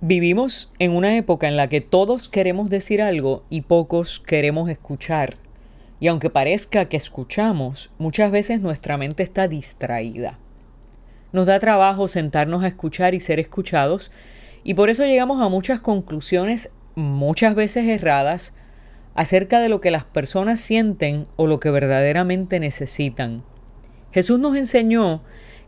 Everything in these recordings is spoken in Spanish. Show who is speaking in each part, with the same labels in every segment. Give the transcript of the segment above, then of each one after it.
Speaker 1: Vivimos en una época en la que todos queremos decir algo y pocos queremos escuchar. Y aunque parezca que escuchamos, muchas veces nuestra mente está distraída. Nos da trabajo sentarnos a escuchar y ser escuchados, y por eso llegamos a muchas conclusiones, muchas veces erradas, acerca de lo que las personas sienten o lo que verdaderamente necesitan. Jesús nos enseñó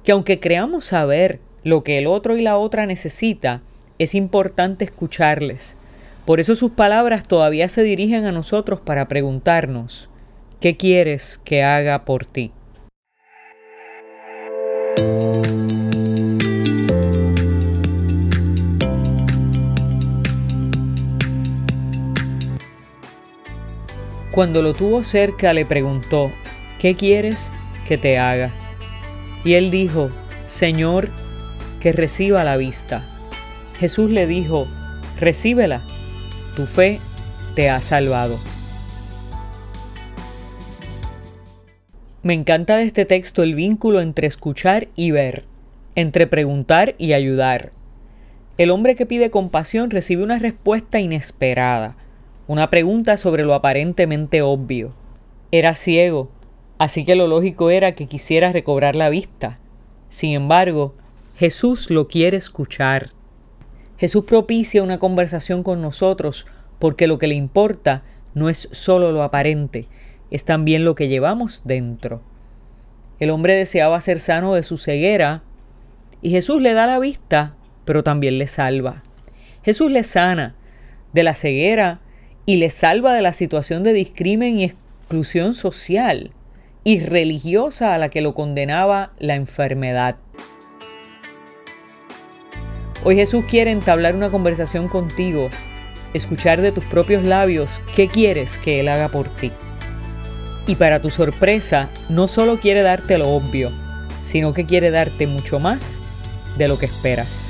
Speaker 1: que aunque creamos saber lo que el otro y la otra necesita, es importante escucharles. Por eso sus palabras todavía se dirigen a nosotros para preguntarnos, ¿qué quieres que haga por ti? Cuando lo tuvo cerca le preguntó, ¿qué quieres que te haga? Y él dijo, Señor, que reciba la vista. Jesús le dijo, recíbela, tu fe te ha salvado. Me encanta de este texto el vínculo entre escuchar y ver, entre preguntar y ayudar. El hombre que pide compasión recibe una respuesta inesperada, una pregunta sobre lo aparentemente obvio. Era ciego, así que lo lógico era que quisiera recobrar la vista. Sin embargo, Jesús lo quiere escuchar. Jesús propicia una conversación con nosotros porque lo que le importa no es solo lo aparente, es también lo que llevamos dentro. El hombre deseaba ser sano de su ceguera y Jesús le da la vista, pero también le salva. Jesús le sana de la ceguera y le salva de la situación de discrimen y exclusión social y religiosa a la que lo condenaba la enfermedad. Hoy Jesús quiere entablar una conversación contigo, escuchar de tus propios labios qué quieres que Él haga por ti. Y para tu sorpresa, no solo quiere darte lo obvio, sino que quiere darte mucho más de lo que esperas.